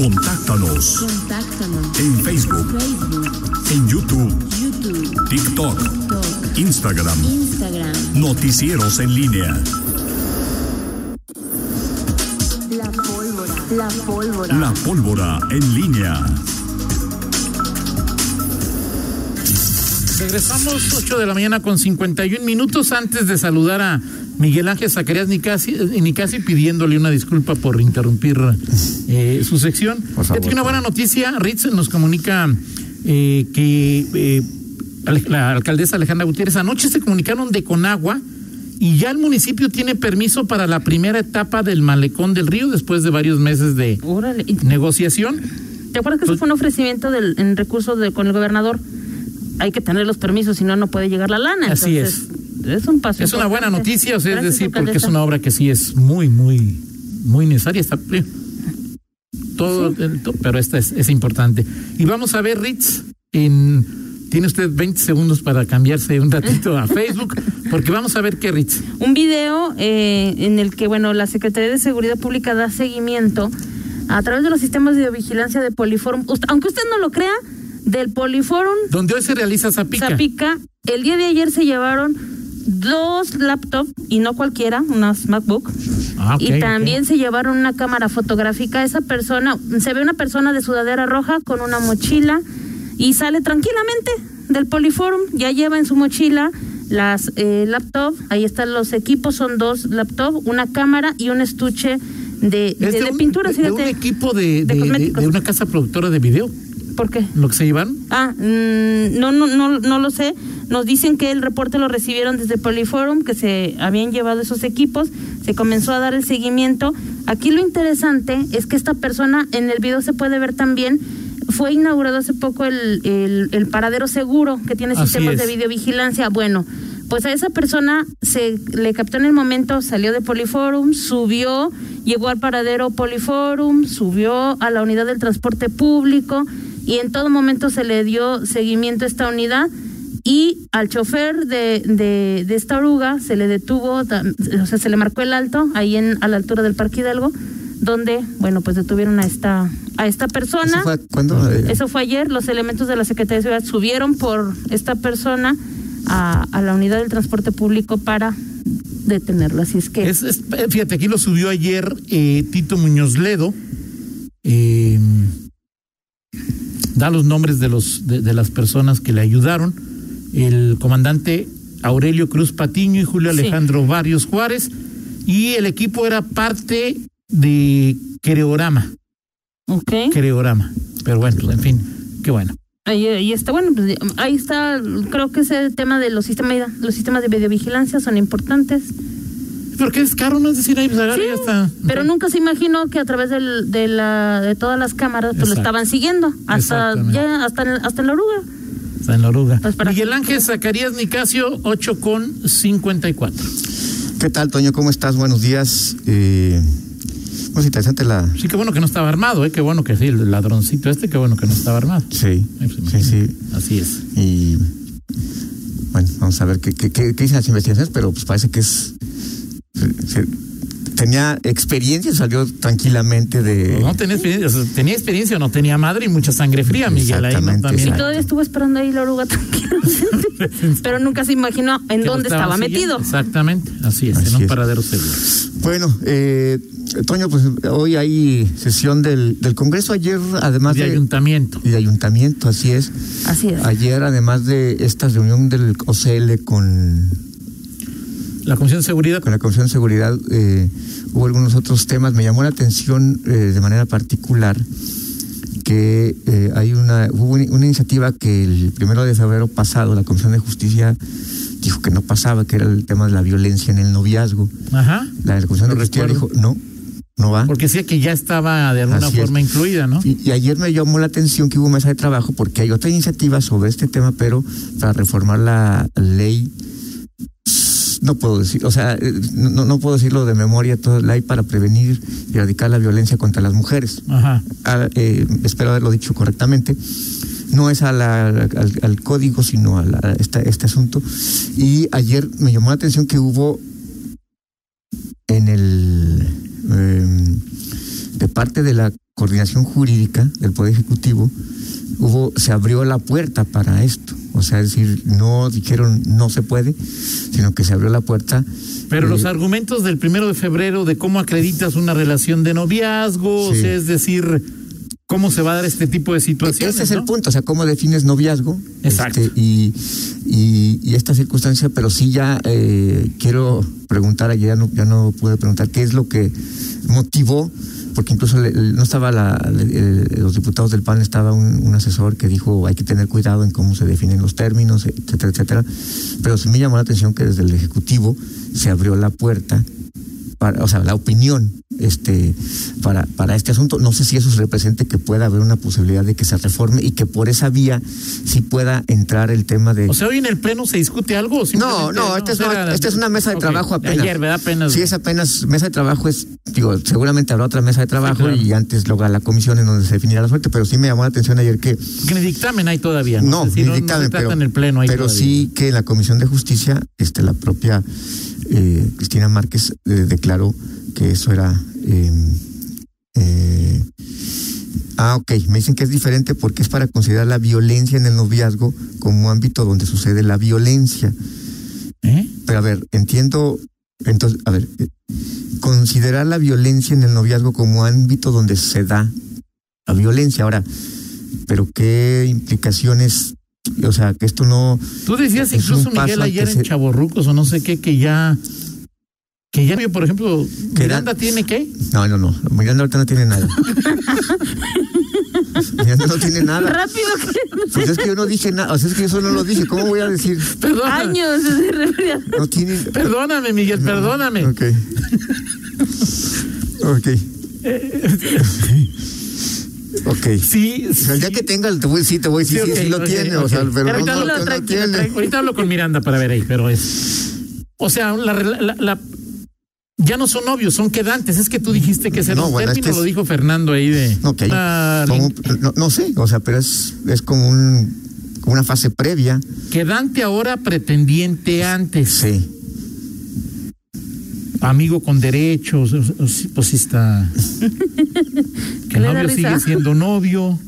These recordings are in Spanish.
Contáctanos. Contáctanos. En Facebook. Facebook, En YouTube. YouTube, TikTok. TikTok, Instagram. Instagram. Noticieros en línea. La pólvora. La pólvora. La pólvora en línea. Regresamos 8 de la mañana con 51 minutos antes de saludar a Miguel Ángel Zacarías Nicasi, eh, Nicasi pidiéndole una disculpa por interrumpir eh, su sección. Fíjate que una buena noticia, Ritz nos comunica eh, que eh, la alcaldesa Alejandra Gutiérrez anoche se comunicaron de Conagua y ya el municipio tiene permiso para la primera etapa del malecón del río después de varios meses de Órale. ¿Y negociación. ¿Te acuerdas que eso fue un ofrecimiento del, en recursos de, con el gobernador? Hay que tener los permisos, si no, no puede llegar la lana. Así Entonces, es. Un paso. Es una buena noticia, o sea, es decir, porque es una obra que sí es muy, muy, muy necesaria. Está todo, el- pero esta es, es importante. Y vamos a ver, Ritz, en, tiene usted 20 segundos para cambiarse un ratito a Facebook, porque vamos a ver qué Ritz. un video eh, en el que, bueno, la Secretaría de Seguridad Pública da seguimiento a través de los sistemas de vigilancia de Poliforum. Aunque usted no lo crea, del Poliforum Donde hoy se realiza Zapica. Zapica, el día de ayer se llevaron dos laptops, y no cualquiera, unas MacBook, Ah, ok, y también se llevaron una cámara fotográfica. Esa persona, se ve una persona de sudadera roja con una mochila y sale tranquilamente del Poliforum. Ya lleva en su mochila las eh, laptops, ahí están los equipos, son dos laptops, una cámara y un estuche de, de, de un- de un equipo de, de una casa productora de video. ¿Por qué? Lo que se llevaron. Ah, mm, no, no, no, no lo sé. Nos dicen que el reporte lo recibieron desde Poliforum, que se habían llevado esos equipos, se comenzó a dar el seguimiento. Aquí lo interesante es que esta persona, en el video se puede ver también, fue inaugurado hace poco el, el, el paradero seguro que tiene Así sistemas es. de videovigilancia. Bueno, pues a esa persona se le captó en el momento, salió de Poliforum, subió, llegó al paradero Poliforum, subió a la unidad del transporte público y en todo momento se le dio seguimiento a esta unidad y al chofer de, de, de esta oruga se le detuvo, o sea, se le marcó el alto ahí en, a la altura del Parque Hidalgo, donde, bueno, pues detuvieron a esta, a esta persona. ¿Eso fue cuándo? Eso fue ayer. Los elementos de la Secretaría de Seguridad subieron por esta persona a, a la unidad del transporte público para detenerlo. Así es que Es, es- fíjate, aquí lo subió ayer eh, Tito Muñoz Ledo. eh, da los nombres de, los, de, de las personas que le ayudaron. El comandante Aurelio Cruz Patiño y Julio Sí. Alejandro Barrios Juárez. Y el equipo era parte de Creorama. ok. Creorama. Pero bueno, pues, en fin, qué bueno. Ahí, ahí está, bueno, pues, ahí está, creo que ese tema de los sistemas, los sistemas de videovigilancia son importantes. Porque es caro, ¿no? Es decir, ahí pues Sí, ya está. Pero nunca se imaginó que a través del, de, la, de todas las cámaras pues lo estaban siguiendo hasta ya hasta hasta en la oruga. Está en la oruga. Pues Miguel Ángel Zacarías Nicasio, 8 con 54. ¿Qué tal, Toño? ¿Cómo estás? Buenos días. Eh, pues interesante la... Sí, qué bueno que no estaba armado, ¿eh? Qué bueno que sí, el ladroncito este, qué bueno que no estaba armado. Sí, Eh, pues, sí, sí. Así es. Y bueno, vamos a ver qué, qué, qué- qué dicen las investigaciones, pero pues parece que es... se- se- tenía experiencia, salió tranquilamente de... No tenía experiencia, o sea, tenía experiencia o no tenía madre y mucha sangre fría, Miguel. Ahí no también. Y todavía estuvo esperando ahí la oruga tranquilamente. Pero nunca se imaginó en dónde estaba metido. Exactamente, así es, Así en un es. paradero seguro. Bueno, eh, Toño, pues hoy hay sesión del, del Congreso. Ayer, además De de... ayuntamiento. y de ayuntamiento, así es. Así es. Ayer, además de esta reunión del OCL con, La Comisión de Seguridad. con la Comisión de Seguridad, eh, hubo algunos otros temas. Me llamó la atención eh, de manera particular que eh, hay una, hubo una, iniciativa que el primero de febrero pasado la Comisión de Justicia dijo que no pasaba, que era el tema de la violencia en el noviazgo. Ajá. La, la Comisión de Justicia dijo, no, no va. Porque decía que ya estaba de alguna Así es. forma incluida, ¿no? Y, y ayer me llamó la atención que hubo mesa de trabajo porque hay otra iniciativa sobre este tema, pero para reformar la ley, no puedo decir, o sea, eh, no, no puedo decirlo de memoria, toda la ley para prevenir y erradicar la violencia contra las mujeres. Ajá. Ah, eh, espero haberlo dicho correctamente. No es a la- al, al código, sino a, la- a esta- este asunto. Y ayer me llamó la atención que hubo en el. eh, de parte de la coordinación jurídica del Poder Ejecutivo hubo, se abrió la puerta para esto. O sea, es decir, no dijeron no se puede, sino que se abrió la puerta. Pero Eh, los argumentos del primero de febrero de cómo acreditas una relación de noviazgo, o sea, es decir, cómo se va a dar este tipo de situaciones. Ese es el punto, o sea, cómo defines noviazgo. Exacto. Este, y, y, y esta circunstancia, pero sí ya eh, quiero preguntar, ayer ya no, ya no pude preguntar, ¿qué es lo que motivó? Porque incluso le- no estaba la, los diputados del PAN, estaba un, un asesor que dijo hay que tener cuidado en cómo se definen los términos, etcétera, etcétera. Pero sí me llamó la atención que desde el Ejecutivo se abrió la puerta para, o sea, la opinión este, para, para este asunto. No sé si eso represente que pueda haber una posibilidad de que se reforme y que por esa vía sí pueda entrar el tema de... O sea, hoy en el Pleno se discute algo. no, simplemente no, esta es, una, esta es una mesa de trabajo apenas. Ayer, ¿verdad? Apenas. Sí, es apenas mesa de trabajo, es, digo, seguramente habrá otra mesa de trabajo claro. y antes luego la comisión en donde se definirá la suerte, pero sí me llamó la atención ayer que Que ni dictamen hay todavía. no, decir, ni dictamen, se trata pero, en el Pleno ahí pero todavía. sí que en la Comisión de Justicia, este, la propia eh, Cristina Márquez eh, declaró que eso era. eh, eh, ah, ok, me dicen que es diferente porque es para considerar la violencia en el noviazgo como ámbito donde sucede la violencia. ¿Eh? Pero a ver, entiendo. Entonces, a ver, considerar la violencia en el noviazgo como ámbito donde se da la violencia. Ahora, pero qué implicaciones, o sea, que esto no. Tú decías incluso, Miguel, ayer en de- Chaborrucos o no sé qué, que ya. Que ya, por ejemplo, Que Miranda da- tiene qué? No, no, no. Miranda ahorita no tiene nada. Miranda no tiene nada. Rápido que Pues es que yo no dije nada. O sea, es que yo eso no lo dije. ¿Cómo voy a decir? Perdóname. años se. No tiene. Perdóname, Miguel, perdóname. Ok. Ok. Ok. Sí, O sea, el día que tenga, te voy, sí, te voy a decir, sí, sí, lo tiene, o sea, pero no, no tiene. Ahorita hablo con Miranda para ver ahí, pero es. O sea, la, la- la- ya no son novios, son quedantes. Es que tú dijiste que ese No, no, bueno, término este es- lo dijo Fernando ahí de. Ah, como- lin- no, no sé, o sea, pero es, es como un como una fase previa. Quedante ahora, pretendiente antes. Sí. Amigo con derechos. Pues sí está. Que el novio sigue siendo novio.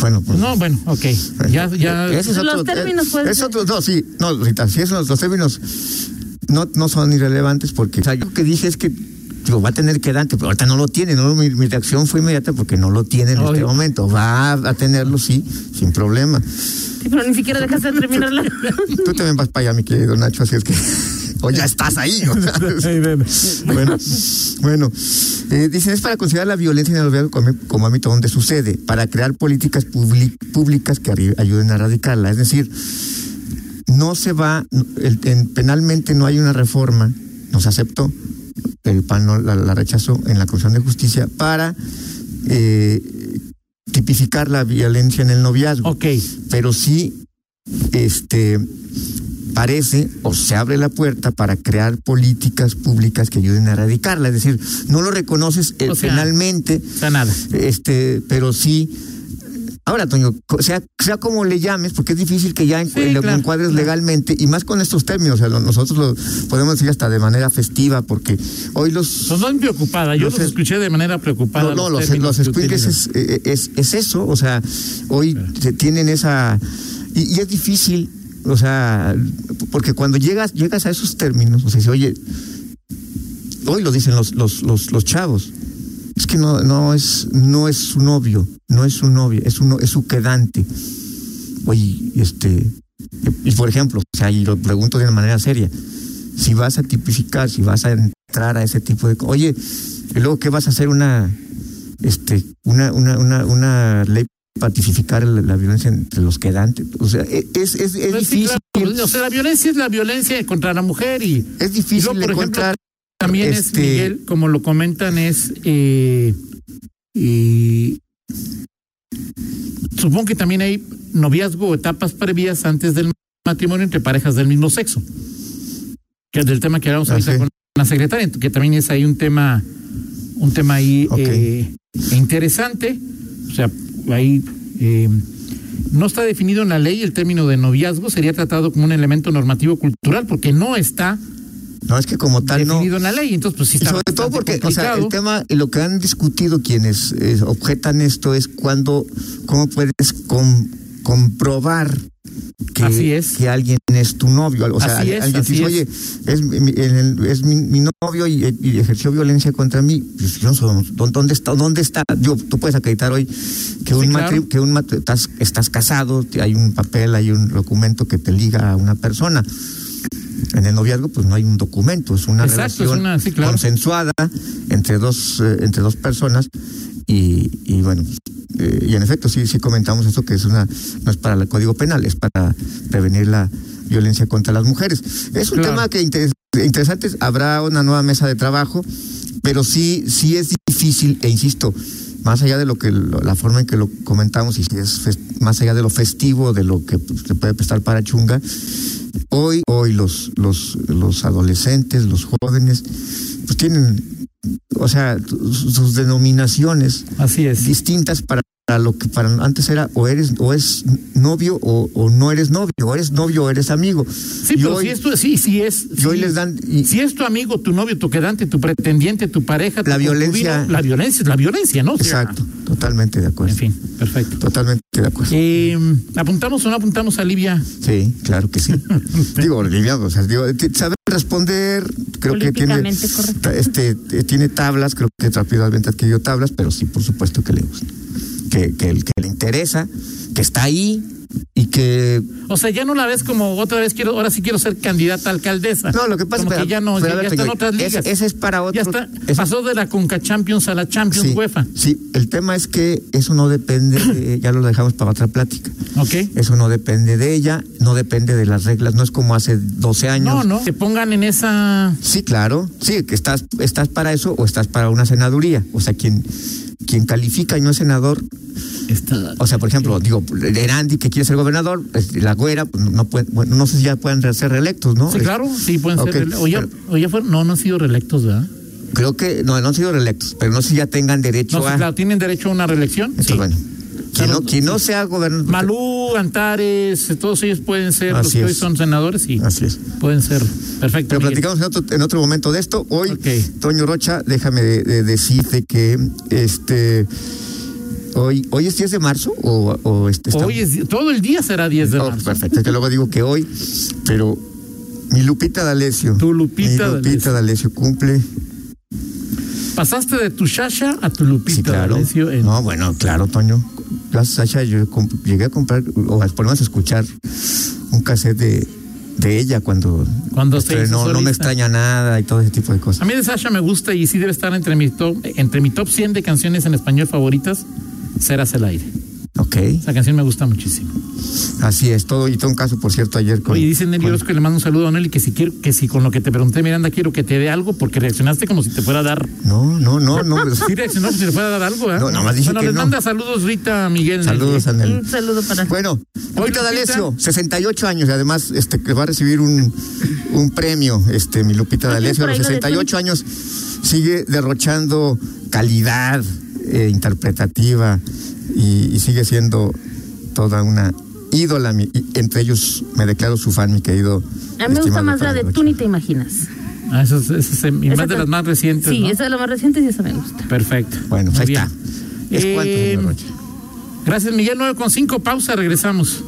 Bueno, pues. No, bueno, ok. Ya, ya. Ese es Los otro, términos eh, pueden es ser. otro- no, sí, no, Rita, sí, esos los términos no, no son irrelevantes porque, o sea, yo lo que dije es que digo, va a tener quedante, pero ahorita no lo tiene, no, mi, mi reacción fue inmediata porque no lo tiene en este Obvio. momento, va a tenerlo, sí, sin problema. Sí, pero ni siquiera dejaste de terminar la. Tú también vas para allá, mi querido Nacho, así es que, o ya estás ahí, o sea, bueno, bueno, eh, dicen es para considerar la violencia en el noviazgo como, como ámbito donde sucede, para crear políticas públicas que ayuden a erradicarla. Es decir, no se va, el- en- penalmente no hay una reforma, no se aceptó, el PAN no la, la rechazó en la Comisión de Justicia para eh, tipificar la violencia en el noviazgo Ok. pero sí este parece o se abre la puerta para crear políticas públicas que ayuden a erradicarla, es decir, no lo reconoces eh, O sea, penalmente, O sea, nada. este, pero sí Ahora, Toño, sea, sea como le llames, porque es difícil que ya Sí, lo claro, encuadres claro. legalmente, y más con estos términos, o sea, lo- nosotros lo podemos decir hasta de manera festiva, porque hoy los... No preocupada. Yo Los los es- escuché de manera preocupada. No, no, los, los es, eh, es, es eso, o sea, hoy se tienen esa... Y, y es difícil, o sea, porque cuando llegas llegas a esos términos, o sea, dice, oye, hoy lo dicen los, los, los, los chavos, es que no, no, es, no es su novio, no es su novia, es, uno, es su quedante. Oye, este... Y por ejemplo, o sea, y lo pregunto de una manera seria, si vas a tipificar, si vas a entrar a ese tipo de... Oye, y luego, ¿qué vas a hacer? Una, este, una, una, una, una ley para tipificar la, violencia entre los quedantes. O sea, e- es, es, es Pues sí, difícil, claro. O sea, la violencia es la violencia contra la mujer y es Y difícil luego, por ejemplo, también es, Este- Miguel, como lo comentan, es. Eh, y supongo que también hay noviazgo o etapas previas antes del matrimonio entre parejas del mismo sexo. Que es del tema que hablamos ahorita Ok. con la secretaria, que también es ahí un tema, un tema ahí Ok. eh, interesante. O sea, ahí eh, no está definido en la ley el término de noviazgo, sería tratado como un elemento normativo cultural, porque no está No, es que como tal no. definido en la ley. Entonces, pues sí está sobre todo porque, o sea, el tema, y lo que han discutido quienes eh, objetan esto es cuando, cómo puedes com- comprobar que, Así es. que alguien es tu novio. O sea, Así es, alguien así dice, oye, es, mi, el- es mi, mi novio y, y ejerció violencia contra mí. Pues, yo no sé, ¿dó- ¿dónde está? ¿Dónde está? Yo, tú puedes acreditar hoy que un Sí, matri- claro. que un estás, estás casado, hay un papel, hay un documento que te liga a una persona. En el noviazgo, pues no hay un documento, es una Exacto, es relación una- sí, claro. consensuada entre dos, eh, entre dos personas y, y bueno, eh, y en efecto sí, sí comentamos eso que es una, no es para el Código Penal, es para prevenir la violencia contra las mujeres. Es un Claro. tema que inter- interesante, habrá una nueva mesa de trabajo, pero sí, sí es difícil, e insisto, más allá de lo que lo- la forma en que lo comentamos y si es fes- más allá de lo festivo, de lo que pues, se puede prestar para chunga, hoy, hoy los, los, los adolescentes, los jóvenes, pues tienen, o sea, sus denominaciones Así es. distintas para lo que para antes era o eres o es novio o, o no eres novio, o eres novio o eres amigo. Sí, Y pero hoy- si es tu, sí, sí es. y hoy sí. les dan y- Si es tu amigo, tu novio, tu quedante, tu pretendiente, tu pareja, tu La violencia- concubino, la violencia es la violencia, ¿no? O sea, exacto, totalmente de acuerdo. En fin, perfecto. Totalmente de acuerdo. Eh, ¿Apuntamos o no apuntamos a Livia? Sí, claro que sí. digo, Olivia, o sea, digo, responder, creo que tiene correcto. este eh, tiene tablas, creo que rápidamente adquirió tablas, pero sí, por supuesto que le gusta. Que, que, el- que le interesa, que está ahí y que O sea, ya no la ves como otra vez quiero, ahora sí quiero ser candidata a alcaldesa. no, lo que pasa como pero- que ya no, ya, ver, ya está en Toño, otras ligas. Ese es para otro. ya está, ese- pasó de la Conca Champions a la Champions sí, UEFA. sí, el tema es que eso no depende, de- ya lo dejamos para otra plática. ¿Ok? Eso no depende de ella, no depende de las reglas, no es como hace 12 años. No, no. Te pongan en esa. Sí, claro. Sí, que estás, estás para eso o estás para una senaduría. O sea, quien, quien califica y no es senador, esta- o sea, por ejemplo, digo, Erandi que quiere ser gobernador, pues, la güera, pues, no puede, bueno, no sé si ya pueden ser reelectos, ¿no? Sí, claro, sí, pueden ser. O ya, o ya fueron, no, no han sido reelectos, ¿verdad? Creo que, no, no han sido reelectos, pero no sé si ya tengan derecho No, a. claro, ¿tienen derecho a una reelección? Entonces, Sí. bueno, quien no, quien no sea gobernador. Malú, Antares, eh, todos ellos pueden ser los que hoy son senadores y Así es. pueden ser. Perfecto. Pero Miguel. platicamos en otro, en otro momento de esto. Hoy, Ok. Toño Rocha, déjame de- de decirte que este hoy, hoy es 10 de marzo o, o este está- Hoy es, todo el día será 10 de Oh, marzo. perfecto, que luego digo que hoy, pero mi Lupita D'Alessio. Tu Lupita mi D'Alessio. Lupita D'Alessio cumple. Pasaste de tu Shasha a tu Lupita Sí, claro. D'Alessio en- No, bueno, claro, Toño. Gracias, Sasha, yo llegué a comprar, o por lo menos a escuchar un cassette de, de ella cuando, Cuando se hizo estrenó No me extraña nada y todo ese tipo de A cosas. mí de Sasha me gusta y sí debe estar entre mi top, entre mi top 100 de canciones en español favoritas. Serás el aire. Ok, Esa canción me gusta muchísimo. así es. Todo y todo un caso, por cierto, ayer con. Oye, dice Nelly con- Orozco que le mando un saludo a Nelly que si quiero, que si con lo que te pregunté, Miranda, quiero que te dé algo porque reaccionaste como si te fuera a dar. No, no, no, no. Sí, reaccionó como si te fuera a dar algo, ¿eh? No, nomás dije bueno, que les no. manda saludos Rita Miguel. Saludos, Nelly. Anel. Un saludo para. Bueno, Lupita Lupita. D'Alessio, 68 años y además este que va a recibir un, un premio, este mi Lupita ¿No tienes D'Alessio, a los ahí lo de 68 años sigue derrochando calidad eh, interpretativa y, y sigue siendo toda una ídola, mi- y entre ellos me declaro su fan, mi querido. A mí me gusta más la de. Tú ni te imaginas. Ah, eso es, eso es, y Esa más de las más recientes. Sí, ¿no? esa es la más reciente y esa me gusta. Perfecto. Bueno, pues ahí bien. está. ¿Es cuánto, Eh, señor Rocha? Gracias, Miguel. 9 con 5, pausa, regresamos.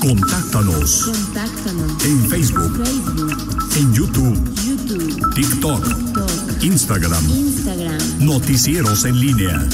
Contáctanos Contáctanos. en Facebook, Facebook, en YouTube, YouTube, TikTok, TikTok, Instagram. Instagram. Noticieros en línea.